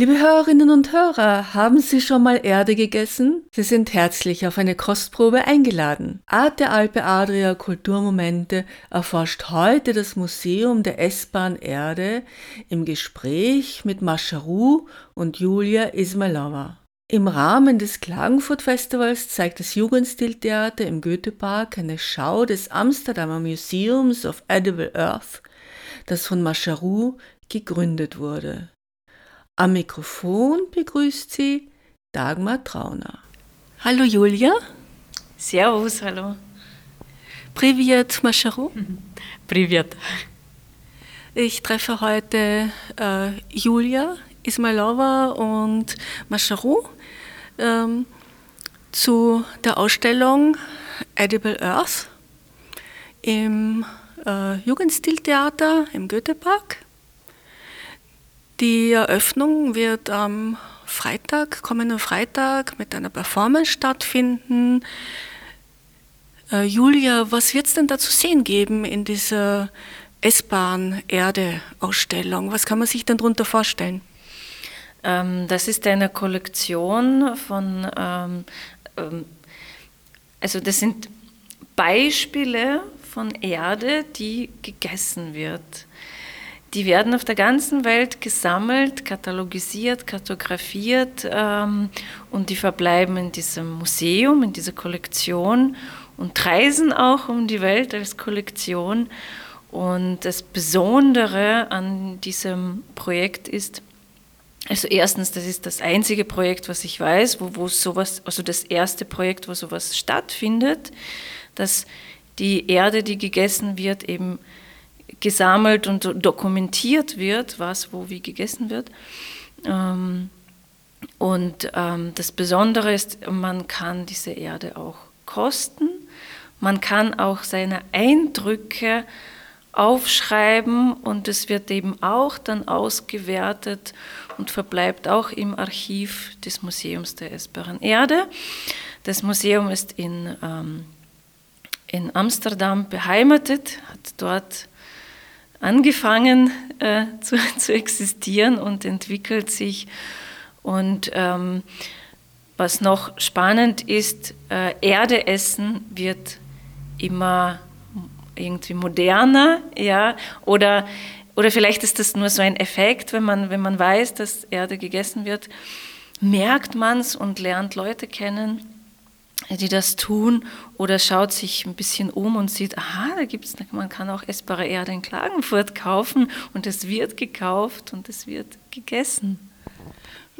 Liebe Hörerinnen und Hörer, haben Sie schon mal Erde gegessen? Sie sind herzlich auf eine Kostprobe eingeladen. Art der Alpe Adria Kulturmomente erforscht heute das Museum der Essbahn Erde im Gespräch mit Mascharu und Julia Ismailova. Im Rahmen des Klagenfurt Festivals zeigt das Jugendstiltheater im Goethepark eine Schau des Amsterdamer Museums of Edible Earth, das von Mascharu gegründet wurde. Am Mikrofon begrüßt sie Dagmar Trauner. Hallo Julia. Servus, hallo. Privet Mascharu. Privet. Ich treffe heute äh, Julia Ismailova und Mascharu ähm, zu der Ausstellung Edible Earth im äh, Jugendstiltheater im Goethepark. Die Eröffnung wird am Freitag, kommenden Freitag, mit einer Performance stattfinden. Äh, Julia, was wird es denn da zu sehen geben in dieser S-Bahn-Erde-Ausstellung? Was kann man sich denn darunter vorstellen? Ähm, das ist eine Kollektion von, ähm, ähm, also das sind Beispiele von Erde, die gegessen wird. Die werden auf der ganzen Welt gesammelt, katalogisiert, kartografiert ähm, und die verbleiben in diesem Museum, in dieser Kollektion und reisen auch um die Welt als Kollektion. Und das Besondere an diesem Projekt ist, also erstens, das ist das einzige Projekt, was ich weiß, wo, wo sowas, also das erste Projekt, wo sowas stattfindet, dass die Erde, die gegessen wird, eben gesammelt und dokumentiert wird, was wo wie gegessen wird. Ähm, und ähm, das Besondere ist, man kann diese Erde auch kosten. Man kann auch seine Eindrücke aufschreiben und es wird eben auch dann ausgewertet und verbleibt auch im Archiv des Museums der Essbaren Erde. Das Museum ist in, ähm, in Amsterdam beheimatet, hat dort angefangen äh, zu, zu, existieren und entwickelt sich. Und ähm, was noch spannend ist, äh, Erde essen wird immer irgendwie moderner, ja, oder, oder vielleicht ist das nur so ein Effekt, wenn man, wenn man weiß, dass Erde gegessen wird, merkt man es und lernt Leute kennen, die das tun oder schaut sich ein bisschen um und sieht, aha, da gibt's, man kann auch essbare Erde in Klagenfurt kaufen und es wird gekauft und es wird gegessen.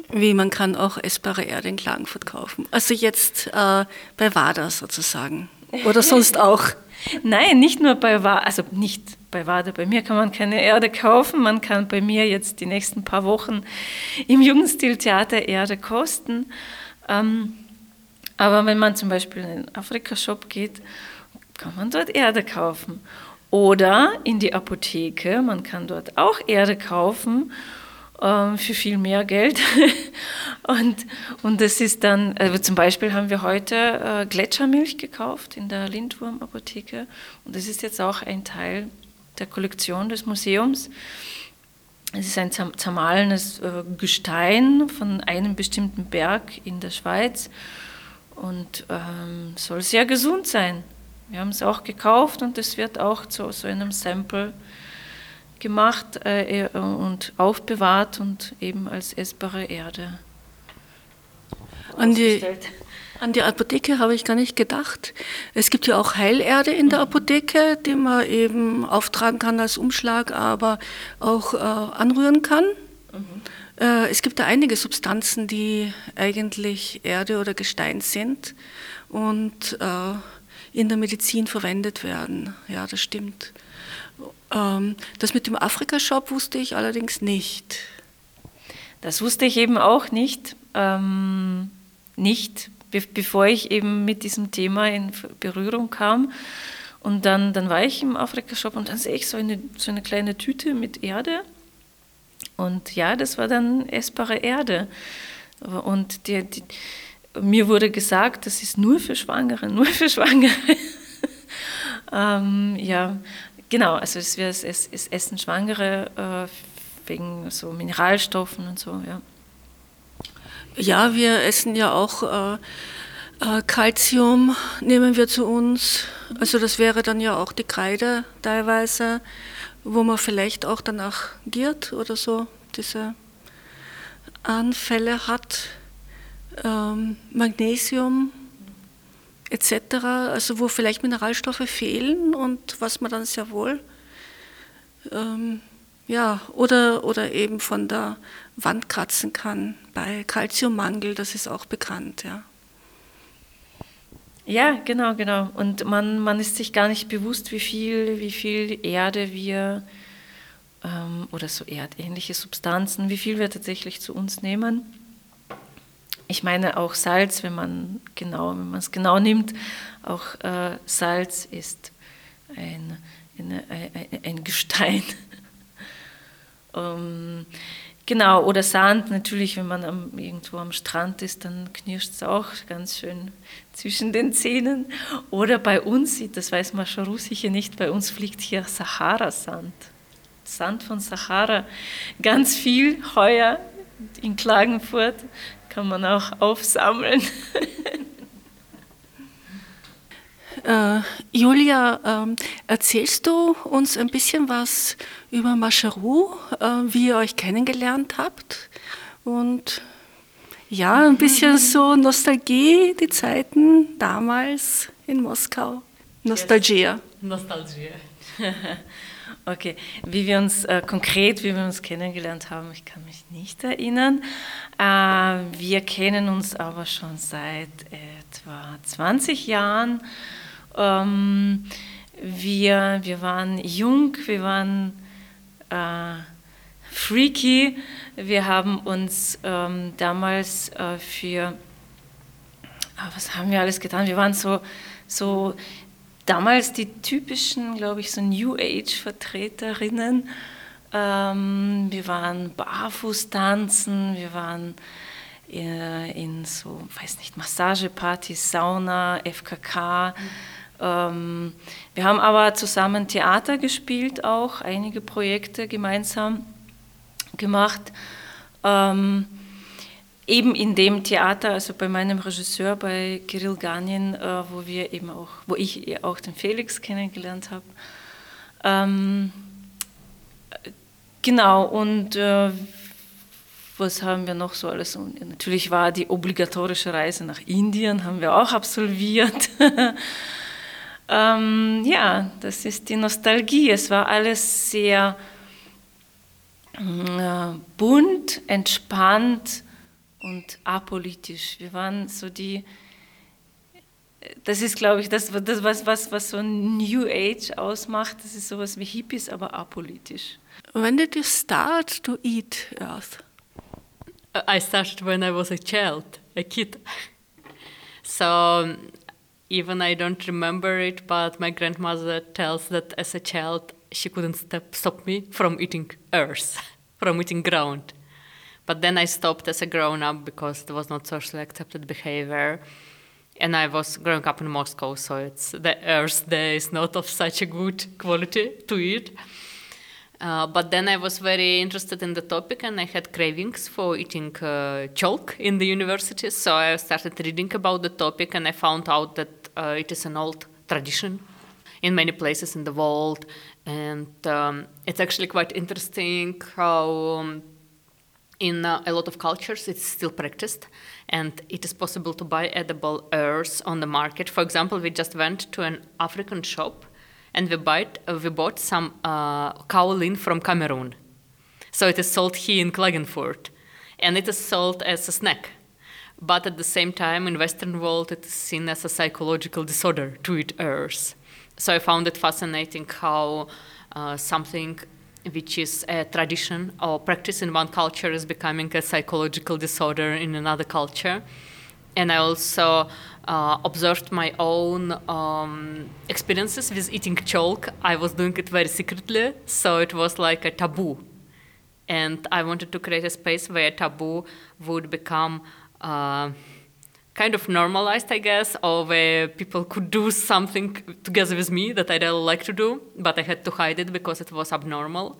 Wie man kann auch essbare Erde in Klagenfurt kaufen. Also jetzt äh, bei WADA sozusagen. Oder sonst auch. Nein, nicht nur bei WADA, also nicht bei WADA. Bei mir kann man keine Erde kaufen. Man kann bei mir jetzt die nächsten paar Wochen im Jugendstiltheater Erde kosten. Ähm, aber wenn man zum Beispiel in den Afrika-Shop geht, kann man dort Erde kaufen. Oder in die Apotheke, man kann dort auch Erde kaufen äh, für viel mehr Geld. und, und das ist dann, also zum Beispiel haben wir heute äh, Gletschermilch gekauft in der Lindwurm-Apotheke. Und das ist jetzt auch ein Teil der Kollektion des Museums. Es ist ein zermahlenes äh, Gestein von einem bestimmten Berg in der Schweiz und ähm, soll sehr gesund sein. Wir haben es auch gekauft und es wird auch zu so einem Sample gemacht äh, und aufbewahrt und eben als essbare Erde. An die, an die Apotheke habe ich gar nicht gedacht. Es gibt ja auch Heilerde in der mhm. Apotheke, die man eben auftragen kann als Umschlag, aber auch äh, anrühren kann. Mhm. Äh, es gibt da einige Substanzen, die eigentlich Erde oder Gestein sind und äh, in der Medizin verwendet werden. Ja, das stimmt. Ähm, das mit dem Afrika-Shop wusste ich allerdings nicht. Das wusste ich eben auch nicht. Ähm, nicht, be bevor ich eben mit diesem Thema in Berührung kam. Und dann, dann war ich im Afrika-Shop und dann sehe ich so eine, so eine kleine Tüte mit Erde. Und ja, das war dann essbare Erde. Und die, die, mir wurde gesagt, das ist nur für Schwangere, nur für Schwangere. ähm, ja, genau, also es, es, es, es essen Schwangere äh, wegen so Mineralstoffen und so, ja. Ja, wir essen ja auch Kalzium, äh, äh, nehmen wir zu uns. Also das wäre dann ja auch die Kreide teilweise, wo man vielleicht auch danach giert oder so, diese Anfälle hat. Ähm, Magnesium etc., also wo vielleicht Mineralstoffe fehlen und was man dann sehr wohl, ähm, ja, oder, oder eben von der Wand kratzen kann bei Kalziummangel, das ist auch bekannt, ja. Ja, genau, genau. Und man, man ist sich gar nicht bewusst, wie viel, wie viel Erde wir ähm, oder so erdähnliche Substanzen, wie viel wir tatsächlich zu uns nehmen. Ich meine auch Salz, wenn man genau, wenn man es genau nimmt, auch äh, Salz ist ein, eine, ein, ein Gestein. um, genau, oder Sand natürlich, wenn man am, irgendwo am Strand ist, dann knirscht es auch ganz schön zwischen den Zähnen. Oder bei uns, das weiß Mascharu sicher nicht, bei uns fliegt hier Sahara-Sand. Sand von Sahara, ganz viel heuer in Klagenfurt kann man auch aufsammeln. Äh, Julia, äh, erzählst du uns ein bisschen was über Mascheru, äh, wie ihr euch kennengelernt habt? Und ja, ein bisschen so Nostalgie, die Zeiten damals in Moskau. Nostalgia. Nostalgia. Okay, wie wir uns äh, konkret, wie wir uns kennengelernt haben, ich kann mich nicht erinnern. Äh, wir kennen uns aber schon seit etwa 20 Jahren. Ähm, wir, wir waren jung, wir waren äh, freaky. Wir haben uns ähm, damals äh, für, ah, was haben wir alles getan? Wir waren so, so damals die typischen, glaube ich, so New Age-Vertreterinnen. Ähm, wir waren barfuß tanzen, wir waren äh, in so, weiß nicht, Massagepartys, Sauna, FKK. Mhm. Ähm, wir haben aber zusammen Theater gespielt, auch einige Projekte gemeinsam gemacht. Ähm, eben in dem Theater, also bei meinem Regisseur, bei Kirill Ganin, äh, wo wir eben auch, wo ich auch den Felix kennengelernt habe. Ähm, genau, und äh, was haben wir noch so alles? Und natürlich war die obligatorische Reise nach Indien, haben wir auch absolviert. ähm, ja, das ist die Nostalgie. Es war alles sehr äh, bunt, entspannt und apolitisch. Wir waren so die, das ist, glaube ich, das, das was, was, was so New Age ausmacht. Das ist sowas wie Hippies, aber apolitisch. When did you start to eat earth? I started when I was a child, a kid. So even I don't remember it, but my grandmother tells that as a child she couldn't stop, stop me from eating earth, from eating ground. But then I stopped as a grown up because it was not socially accepted behavior. And I was growing up in Moscow, so it's the earth there is not of such a good quality to eat. Uh, but then I was very interested in the topic and I had cravings for eating uh, chalk in the university. So I started reading about the topic and I found out that it is an old tradition in many places in the world. And um, it's actually quite interesting how um, in uh, a lot of cultures it's still practiced and it is possible to buy edible herbs on the market. For example we just went to an african shop and we bought, uh, we bought some uh, kaolin from cameroon. So it is sold here in klagenfurt and it is sold as a snack but at the same time in western world it is seen as a psychological disorder to eat herbs so i found it fascinating how uh, something which is a tradition or practice in one culture is becoming a psychological disorder in another culture. And I also uh, observed my own um, experiences with eating chalk. I was doing it very secretly, so it was like a taboo. And I wanted to create a space where taboo would become uh, kind of normalized, I guess, or where people could do something together with me that I really like to do, but I had to hide it because it was abnormal.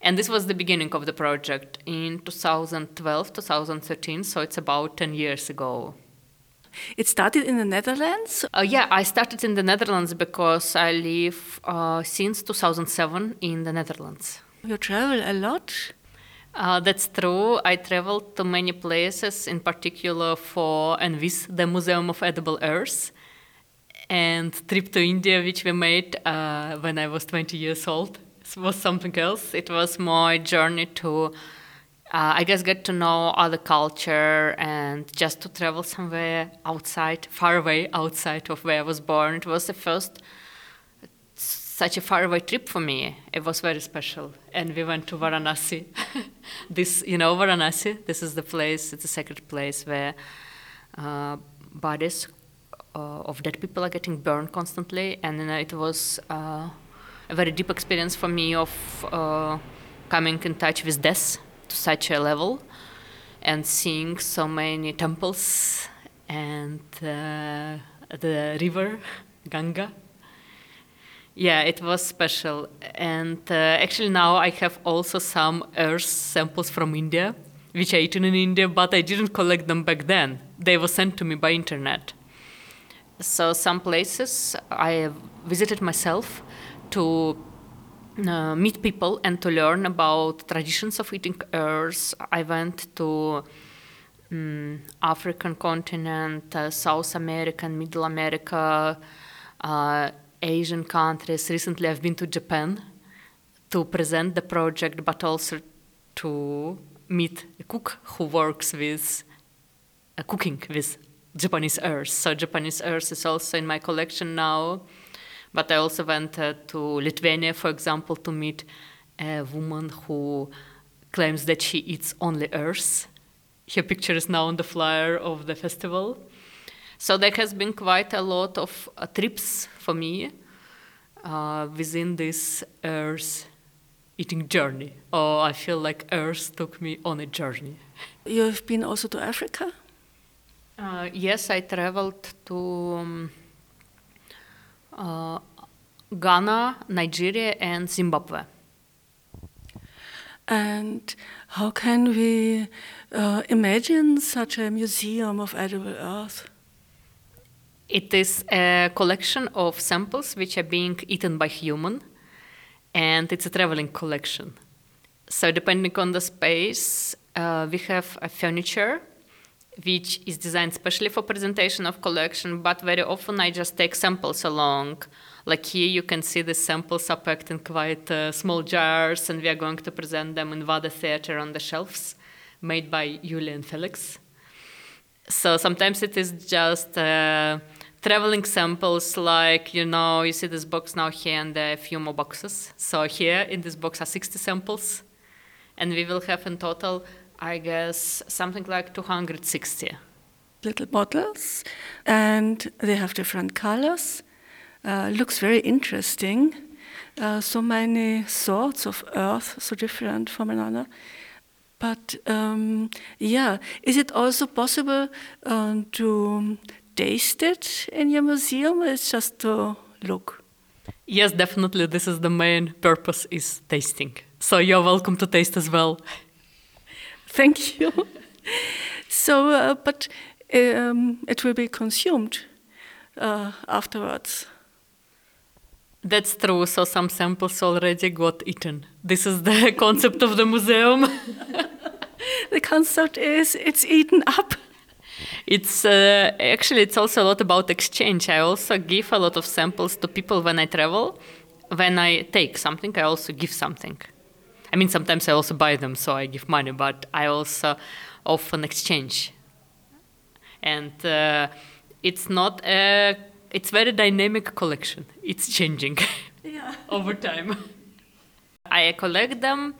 And this was the beginning of the project in 2012, 2013, so it's about 10 years ago. It started in the Netherlands. Uh, yeah, I started in the Netherlands because I live uh, since 2007 in the Netherlands. You travel a lot. Uh, that's true. I traveled to many places, in particular for and with the Museum of Edible Earth and trip to India, which we made uh, when I was 20 years old. It was something else. It was my journey to, uh, I guess, get to know other culture and just to travel somewhere outside, far away outside of where I was born. It was the first such a faraway trip for me. It was very special. And we went to Varanasi. this, you know, Varanasi, this is the place, it's a sacred place where uh, bodies uh, of dead people are getting burned constantly. And it was uh, a very deep experience for me of uh, coming in touch with death to such a level and seeing so many temples and uh, the river, Ganga yeah, it was special. And uh, actually, now I have also some earth samples from India, which I eaten in India, but I didn't collect them back then. They were sent to me by internet. So some places I visited myself to uh, meet people and to learn about traditions of eating earth. I went to um, African continent, uh, South America, Middle America. Asian countries. Recently, I've been to Japan to present the project, but also to meet a cook who works with uh, cooking with Japanese earth. So Japanese earth is also in my collection now. But I also went uh, to Lithuania, for example, to meet a woman who claims that she eats only earth. Her picture is now on the flyer of the festival. So there has been quite a lot of uh, trips for me uh, within this Earth eating journey. Or I feel like Earth took me on a journey. You have been also to Africa? Uh, yes, I traveled to um, uh, Ghana, Nigeria, and Zimbabwe. And how can we uh, imagine such a museum of edible earth? It is a collection of samples which are being eaten by human, and it's a traveling collection. So depending on the space, uh, we have a furniture which is designed specially for presentation of collection, but very often I just take samples along. Like here, you can see the samples are packed in quite uh, small jars, and we are going to present them in Vada Theatre on the shelves, made by Julia and Felix. So sometimes it is just uh, traveling samples like you know you see this box now here and there a few more boxes. So here in this box are 60 samples. And we will have in total i guess something like 260 little bottles and they have different colors. Uh, looks very interesting. Uh, so many sorts of earth so different from another. But um, yeah is it also possible uh, to taste it in your museum? It's just to look. Yes, definitely. This is the main purpose is tasting. So you're welcome to taste as well. Thank you. so, uh, but um, it will be consumed uh, afterwards. That's true. So some samples already got eaten. This is the concept of the museum. the concept is it's eaten up it's uh, actually it's also a lot about exchange. I also give a lot of samples to people when I travel. When I take something, I also give something. I mean, sometimes I also buy them, so I give money, but I also often exchange. And uh, it's not a, it's very dynamic collection. It's changing yeah. over time. I collect them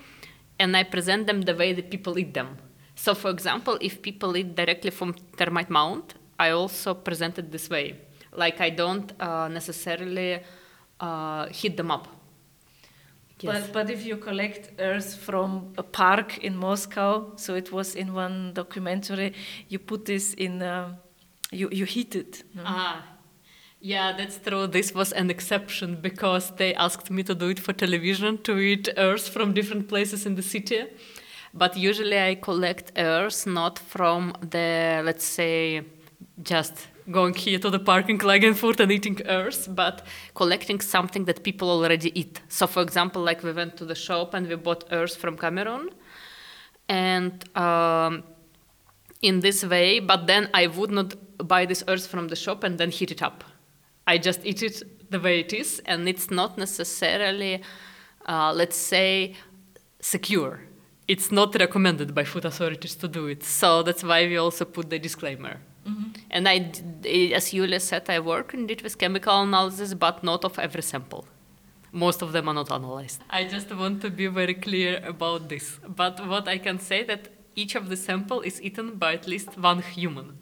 and I present them the way the people eat them. So, for example, if people eat directly from termite mound, I also present it this way. Like I don't uh, necessarily uh, heat them up. Yes. But, but if you collect earth from a park in Moscow, so it was in one documentary, you put this in, uh, you, you heat it. no? Ah, yeah, that's true. This was an exception because they asked me to do it for television to eat earth from different places in the city. But usually I collect earth not from the, let's say, just going here to the park in Klagenfurt and eating earth, but collecting something that people already eat. So, for example, like we went to the shop and we bought earth from Cameroon. And um, in this way, but then I would not buy this earth from the shop and then heat it up. I just eat it the way it is, and it's not necessarily, uh, let's say, secure. It's not recommended by food authorities to do it. So that's why we also put the disclaimer. Mm-hmm. And I, d- as Julia said, I work indeed with chemical analysis, but not of every sample. Most of them are not analyzed. I just want to be very clear about this. But what I can say that each of the sample is eaten by at least one human.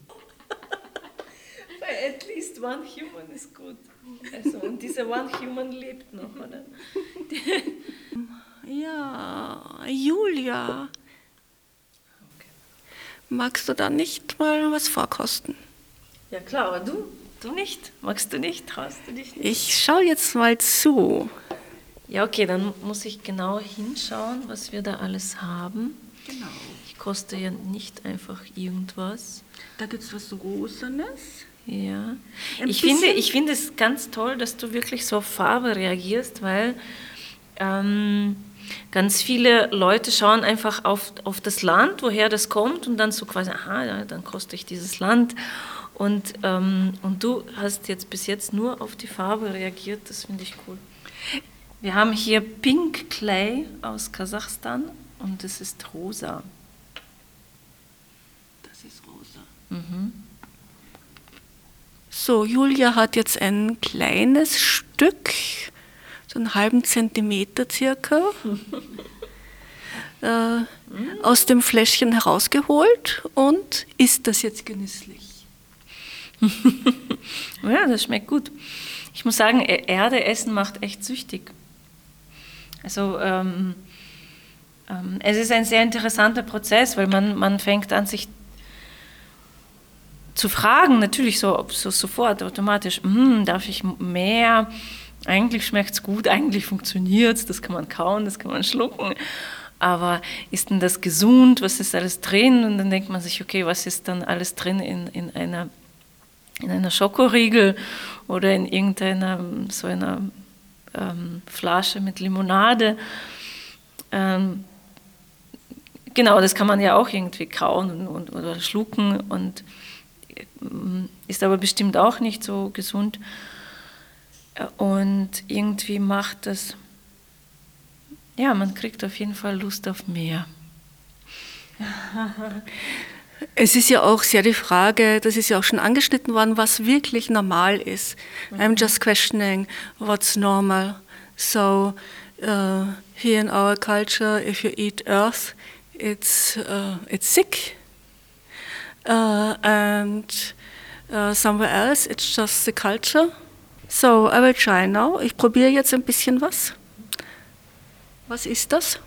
Weil At least one human ist gut. Also, und dieser one human lebt noch, oder? Ja, Julia. Magst du da nicht mal was vorkosten? Ja klar, aber du, du nicht. Magst du nicht? Traust du dich nicht? Ich schau jetzt mal zu. Ja, okay, dann muss ich genau hinschauen, was wir da alles haben. Genau. Ich koste ja nicht einfach irgendwas. Da gibt es was Rosanes. Ja. Ein Ich finde, ich finde es ganz toll, dass du wirklich so auf Farbe reagierst, weil ähm, ganz viele Leute schauen einfach auf, auf das Land, woher das kommt und dann so quasi, aha, ja, dann koste ich dieses Land. Und, ähm, und du hast jetzt bis jetzt nur auf die Farbe reagiert, das finde ich cool. Wir haben hier Pink Clay aus Kasachstan und es ist rosa. Das ist rosa. So, Julia hat jetzt ein kleines Stück, so einen halben Zentimeter circa, äh, aus dem Fläschchen herausgeholt und isst das jetzt genüsslich. Ja, das schmeckt gut. Ich muss sagen, E- Erde essen macht echt süchtig. Also ähm, ähm, es ist ein sehr interessanter Prozess, weil man, man fängt an, sich zu fragen, natürlich so, so sofort, automatisch, "Hm, darf ich mehr? Eigentlich schmeckt es gut, eigentlich funktioniert es, das kann man kauen, das kann man schlucken. Aber ist denn das gesund? Was ist alles drin? Und dann denkt man sich, okay, was ist dann alles drin in, in einer in einer Schokoriegel oder in irgendeiner so einer ähm, Flasche mit Limonade. Ähm, genau, das kann man ja auch irgendwie kauen und, und, oder schlucken und ähm, ist aber bestimmt auch nicht so gesund. Und irgendwie macht das, ja, man kriegt auf jeden Fall Lust auf mehr. Es ist ja auch sehr die Frage, das ist ja auch schon angeschnitten worden, was wirklich normal ist. I'm just questioning what's normal. So, uh, here in our culture, if you eat earth, it's, uh, it's sick. Uh, and uh, somewhere else, it's just the culture. So, I will try now. Ich probiere jetzt ein bisschen was. Was ist das?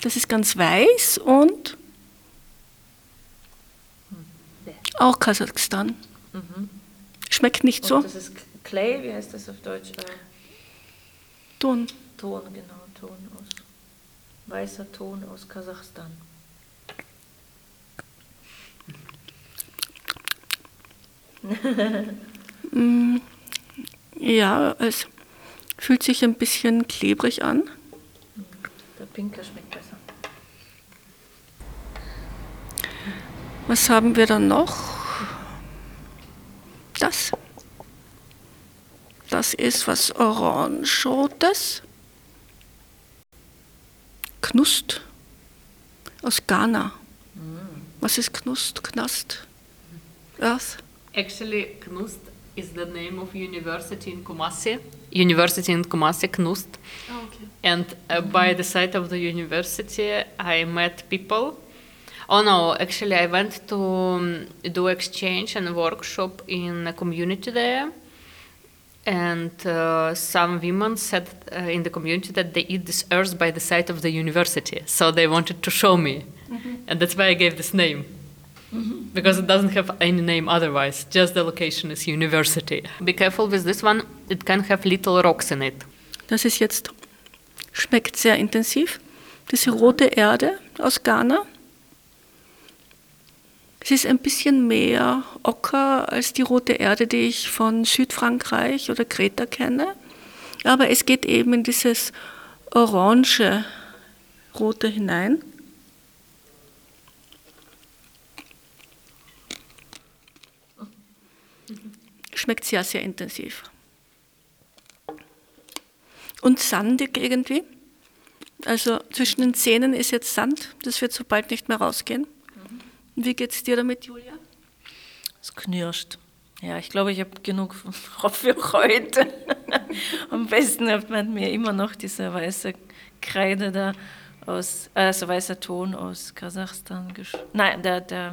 Das ist ganz weiß und auch Kasachstan. Schmeckt nicht so. Und das ist Clay, wie heißt das auf Deutsch? Äh, Ton. Ton, genau, Ton aus. Weißer Ton aus Kasachstan. Ja, es fühlt sich ein bisschen klebrig an. Der Pinker schmeckt besser. Was haben wir dann noch? Das. Das ist was Orangerotes. Knust. Aus Ghana. Was ist Knust? Knast? Earth? Actually, Knust is the name of university in Kumasi. University in Kumasi, Knust. Okay. And uh, by the side of the university, I met people Oh no, actually, I went to um, do exchange and workshop in a community there. And uh, some women said uh, in the community that they eat this earth by the side of the university. So they wanted to show me. And that's why I gave this name. Because it doesn't have any name otherwise, just the location is university. Be careful with this one, it can have little rocks in it. Das ist jetzt, schmeckt sehr intensiv. Diese rote Erde aus Ghana. Es ist ein bisschen mehr Ocker als die rote Erde, die ich von Südfrankreich oder Kreta kenne. Aber es geht eben in dieses orange rote hinein. Schmeckt sehr, sehr intensiv. Und sandig irgendwie. Also zwischen den Zähnen ist jetzt Sand, das wird so bald nicht mehr rausgehen. Wie geht's dir damit, Julia? Es knirscht. Ja, ich glaube, ich habe genug für heute. Am besten hat man mir immer noch diese weiße Kreide da aus, also weißer Ton aus Kasachstan. Nein, der, der,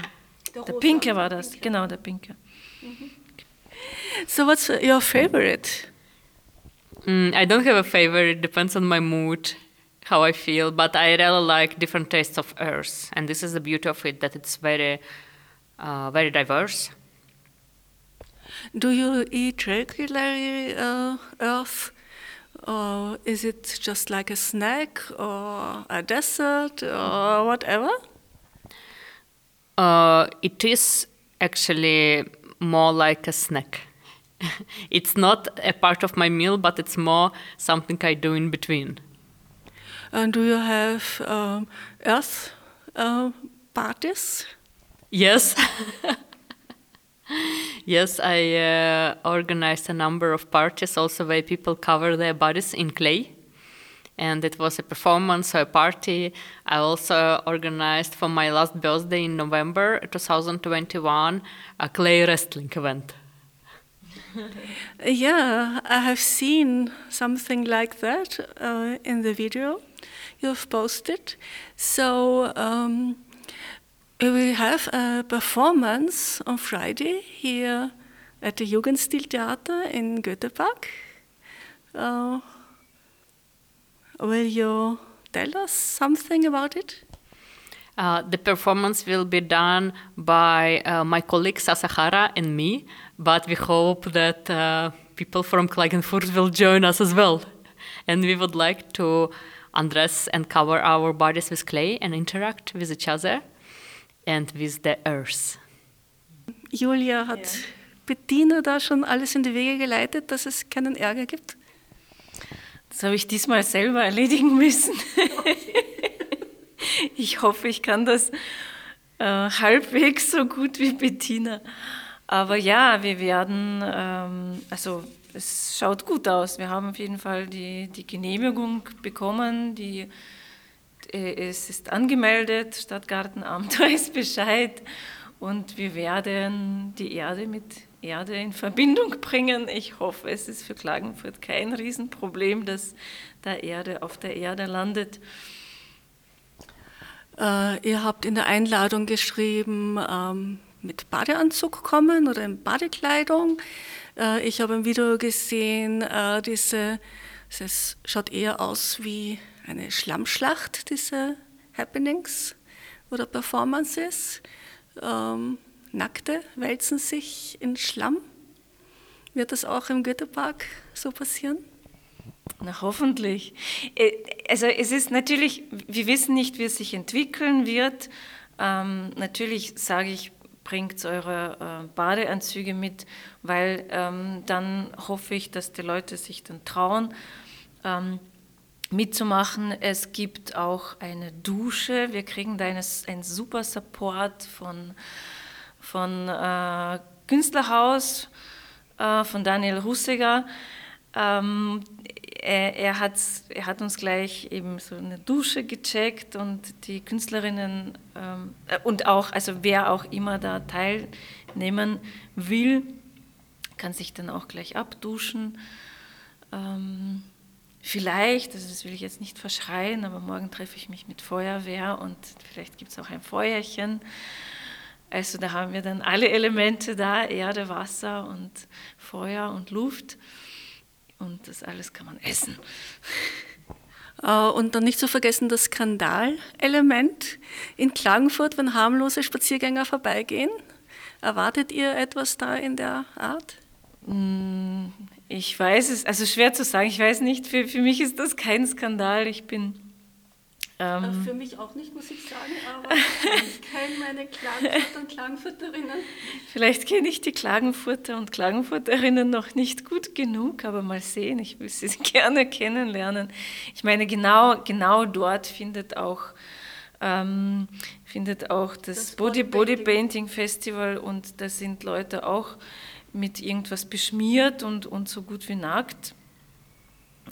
der, Pinke war das. Genau, der Pinke. So what's your favorite? Mm, I don't have a favorite, it depends on my mood, how I feel, but I really like different tastes of earth. And this is the beauty of it, that it's very, uh, very diverse. Do you eat regularly uh, earth? Or is it just like a snack or a dessert or whatever? Uh, it is actually more like a snack. it's not a part of my meal, but it's more something I do in between. And do you have um, earth uh, parties? Yes. yes, I uh, organized a number of parties also where people cover their bodies in clay. And it was a performance or a party. I also organized for my last birthday in November 2021 a clay wrestling event. Yeah, I have seen something like that uh, in the video you've posted. So um, we will have a performance on Friday here at the Jugendstiltheater in Göteborg. Uh, will you tell us something about it? Uh, the performance will be done by uh, my colleague Sasahara and me, but we hope that uh, people from Klagenfurt will join us as well. And we would like to undress and cover our bodies with clay and interact with each other and with the earth. Julia hat Bettina da schon alles in die Wege geleitet, dass es keinen Ärger gibt. Das habe ich diesmal selber erledigen müssen. ich hoffe, ich kann das äh, halbwegs so gut wie Bettina. Aber ja, wir werden, ähm, also es schaut gut aus. Wir haben auf jeden Fall die, die Genehmigung bekommen. Die, äh, es ist angemeldet, Stadtgartenamt weiß Bescheid. Und wir werden die Erde mit Erde in Verbindung bringen. Ich hoffe, es ist für Klagenfurt kein Riesenproblem, dass da Erde auf der Erde landet. Äh, ihr habt in der Einladung geschrieben, ähm, mit Badeanzug kommen oder in Badekleidung. Äh, ich habe im Video gesehen, äh, diese, es schaut eher aus wie eine Schlammschlacht, diese Happenings oder Performances. Ähm, Nackte wälzen sich in Schlamm. Wird das auch im Goethepark so passieren? Na, hoffentlich. Äh, Also es ist natürlich, wir wissen nicht, wie es sich entwickeln wird. Ähm, natürlich sage ich, bringt eure äh, Badeanzüge mit, weil ähm, dann hoffe ich, dass die Leute sich dann trauen, ähm, mitzumachen. Es gibt auch eine Dusche. Wir kriegen da eine, einen super Support von, von äh, Künstlerhaus, äh, von Daniel Russiger. Ähm, er, er, hat, er hat uns gleich eben so eine Dusche gecheckt und die Künstlerinnen ähm, äh, und auch, also wer auch immer da teilnehmen will, kann sich dann auch gleich abduschen. Ähm, vielleicht, also das will ich jetzt nicht verschreien, aber morgen treffe ich mich mit Feuerwehr und vielleicht gibt es auch ein Feuerchen. Also da haben wir dann alle Elemente da, Erde, Wasser und Feuer und Luft. Und das alles kann man essen. Äh, und dann nicht zu vergessen das Skandalelement in Klagenfurt, wenn harmlose Spaziergänger vorbeigehen. Erwartet ihr etwas da in der Art? Mm, ich weiß es, also schwer zu sagen, ich weiß nicht, für, für mich ist das kein Skandal. Ich bin ähm, Für mich auch nicht, muss ich sagen, aber ich kenne meine Klagenfurter und Klagenfurterinnen. Vielleicht kenne ich die Klagenfurter und Klagenfurterinnen noch nicht gut genug, aber mal sehen, ich will sie gerne kennenlernen. Ich meine, genau, genau dort findet auch, ähm, findet auch das, das Body, Body Painting Festival und da sind Leute auch mit irgendwas beschmiert und, und so gut wie nackt.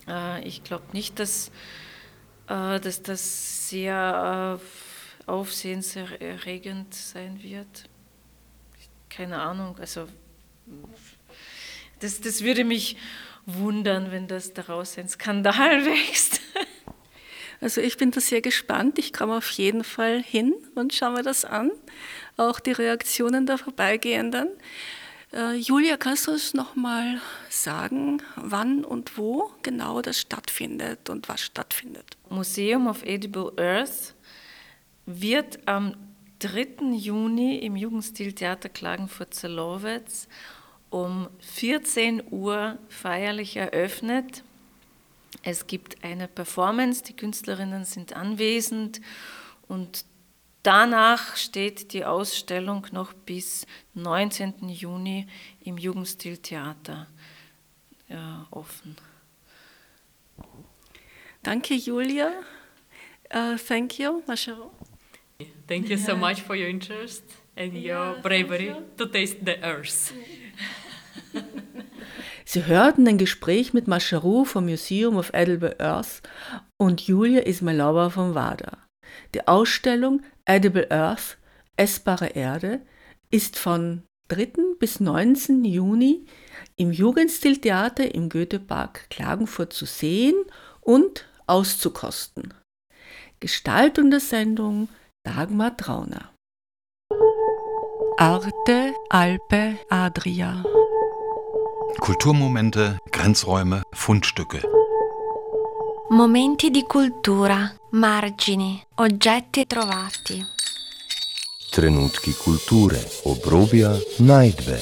Äh, ich glaube nicht, dass äh, dass das sehr äh, aufsehenserregend sein wird. Keine Ahnung, also das, das würde mich wundern, wenn das daraus ein Skandal wächst. Also ich bin da sehr gespannt. Ich komme auf jeden Fall hin und schaue mir das an. Auch die Reaktionen der Vorbeigehenden. Äh, Julia, kannst du uns nochmal sagen, wann und wo genau das stattfindet und was stattfindet? Museum of Edible Earth wird am 3. Juni im Jugendstiltheater Klagenfurt-Zerlowitz um 14 Uhr feierlich eröffnet. Es gibt eine Performance, die Künstlerinnen sind anwesend und Danach steht die Ausstellung noch bis 19. Juni im Jugendstiltheater ja, offen. Danke, Julia. Uh, thank you, Masharo. Thank you so much for your interest and your bravery to taste the earth. Sie hörten ein Gespräch mit Masharu vom Museum of Edible Earth und Julia Ismailova vom WADA. Die Ausstellung Edible Earth, essbare Erde, ist von 3. bis 19. Juni im Jugendstiltheater im Goethepark Klagenfurt zu sehen und auszukosten. Gestaltung der Sendung Dagmar Trauner. Arte, Alpe, Adria. Kulturmomente, Grenzräume, Fundstücke. Momenti di cultura, margini, oggetti trovati. Trenutki kulture, obrobja, najdbe.